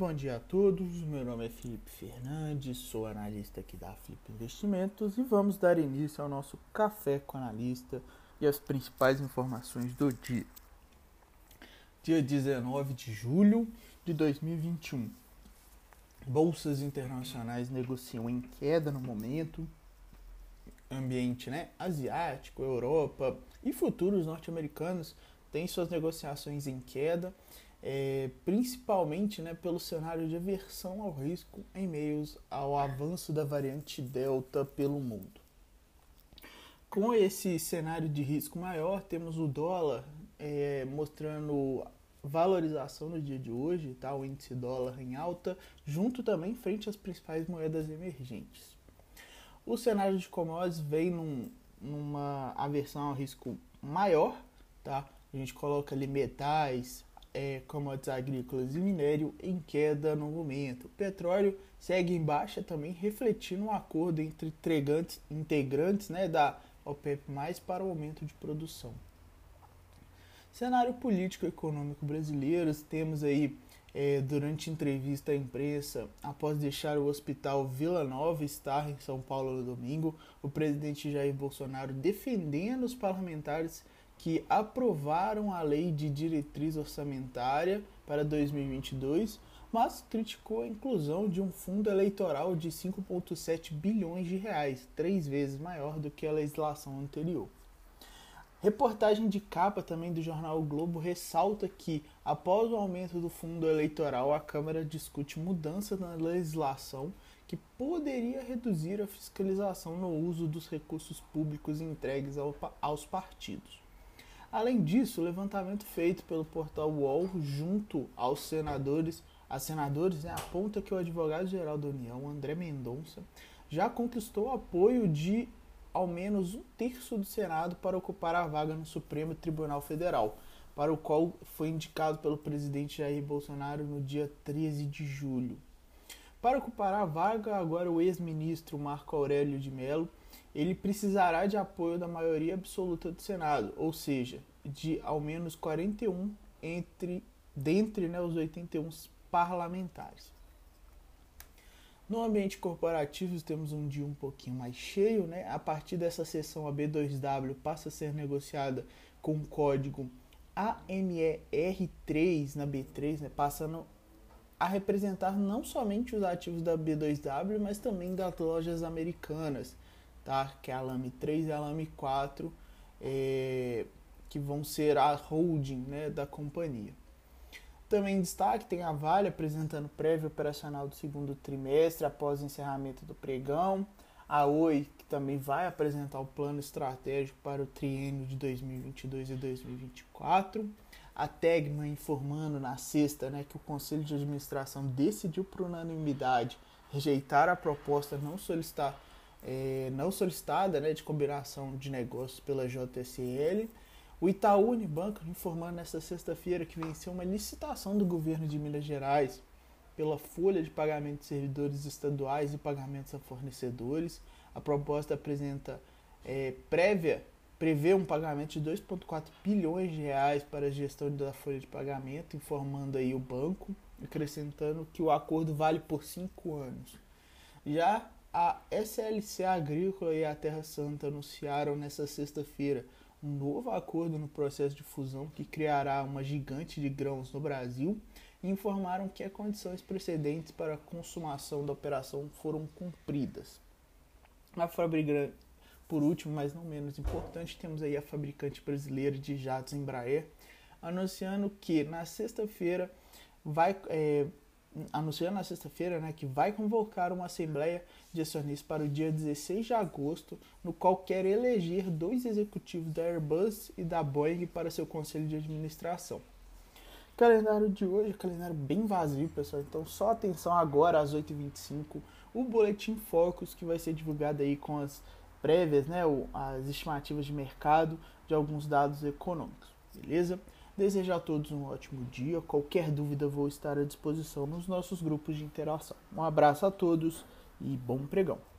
bom dia a todos. Meu nome é Felipe Fernandes, sou analista aqui da Flip Investimentos e vamos dar início ao nosso café com analista e as principais informações do dia. Dia 19 de julho de 2021. Bolsas internacionais negociam em queda no momento. Ambiente né, asiático, Europa e futuros norte-americanos têm suas negociações em queda é, principalmente né, pelo cenário de aversão ao risco em meio ao avanço da variante Delta pelo mundo. Com esse cenário de risco maior, temos o dólar é, mostrando valorização no dia de hoje, tá? o índice dólar em alta, junto também frente às principais moedas emergentes. O cenário de commodities vem num, numa aversão ao risco maior, tá? A gente coloca ali metais, é, commodities agrícolas e minério em queda no momento. O petróleo segue em baixa também, refletindo um acordo entre integrantes, integrantes né, da OPEP+, para o aumento de produção. Cenário político econômico brasileiro, temos aí, é, durante entrevista à imprensa, após deixar o hospital Vila Nova estar em São Paulo no domingo, o presidente Jair Bolsonaro defendendo os parlamentares que aprovaram a lei de diretriz orçamentária para 2022, mas criticou a inclusão de um fundo eleitoral de 5,7 bilhões de reais, três vezes maior do que a legislação anterior. Reportagem de capa também do jornal o Globo ressalta que, após o aumento do fundo eleitoral, a Câmara discute mudanças na legislação que poderia reduzir a fiscalização no uso dos recursos públicos entregues aos partidos. Além disso, o levantamento feito pelo portal UOL junto aos senadores, a senadores, né, aponta que o advogado-geral da União, André Mendonça, já conquistou apoio de ao menos um terço do Senado para ocupar a vaga no Supremo Tribunal Federal, para o qual foi indicado pelo presidente Jair Bolsonaro no dia 13 de julho. Para ocupar a vaga, agora o ex-ministro Marco Aurélio de Mello ele precisará de apoio da maioria absoluta do Senado, ou seja, de ao menos 41 entre dentre né, os 81 parlamentares. No ambiente corporativo temos um dia um pouquinho mais cheio, né? A partir dessa sessão a B2W passa a ser negociada com o código AMER3 na B3, né? Passando a representar não somente os ativos da B2W, mas também das lojas americanas tá? que é a Lame 3 e a Lame 4, é, que vão ser a holding né, da companhia. Também em destaque tem a Vale apresentando prévio operacional do segundo trimestre após o encerramento do pregão. A Oi, que também vai apresentar o plano estratégico para o triênio de 2022 e 2024. A Tegma informando na sexta né, que o Conselho de Administração decidiu por unanimidade rejeitar a proposta não solicitar é, não solicitada né, de combinação de negócios pela JSL. O Itaú Unibanco informando nesta sexta-feira que venceu uma licitação do governo de Minas Gerais pela folha de pagamento de servidores estaduais e pagamentos a fornecedores. A proposta apresenta é, prévia prevê um pagamento de 2,4 bilhões de reais para a gestão da folha de pagamento, informando aí o banco, acrescentando que o acordo vale por cinco anos. Já a SLC Agrícola e a Terra Santa anunciaram nesta sexta-feira um novo acordo no processo de fusão que criará uma gigante de grãos no Brasil e informaram que as condições precedentes para a consumação da operação foram cumpridas. A fabricante, por último, mas não menos importante, temos aí a fabricante brasileira de jatos Embraer anunciando que na sexta-feira vai é, anunciou na sexta-feira né, que vai convocar uma assembleia de acionistas para o dia 16 de agosto, no qual quer eleger dois executivos da Airbus e da Boeing para seu conselho de administração. calendário de hoje calendário bem vazio, pessoal, então só atenção agora às 8h25, o Boletim Focus que vai ser divulgado aí com as prévias, né, as estimativas de mercado de alguns dados econômicos, beleza? Desejo a todos um ótimo dia. Qualquer dúvida, vou estar à disposição nos nossos grupos de interação. Um abraço a todos e bom pregão.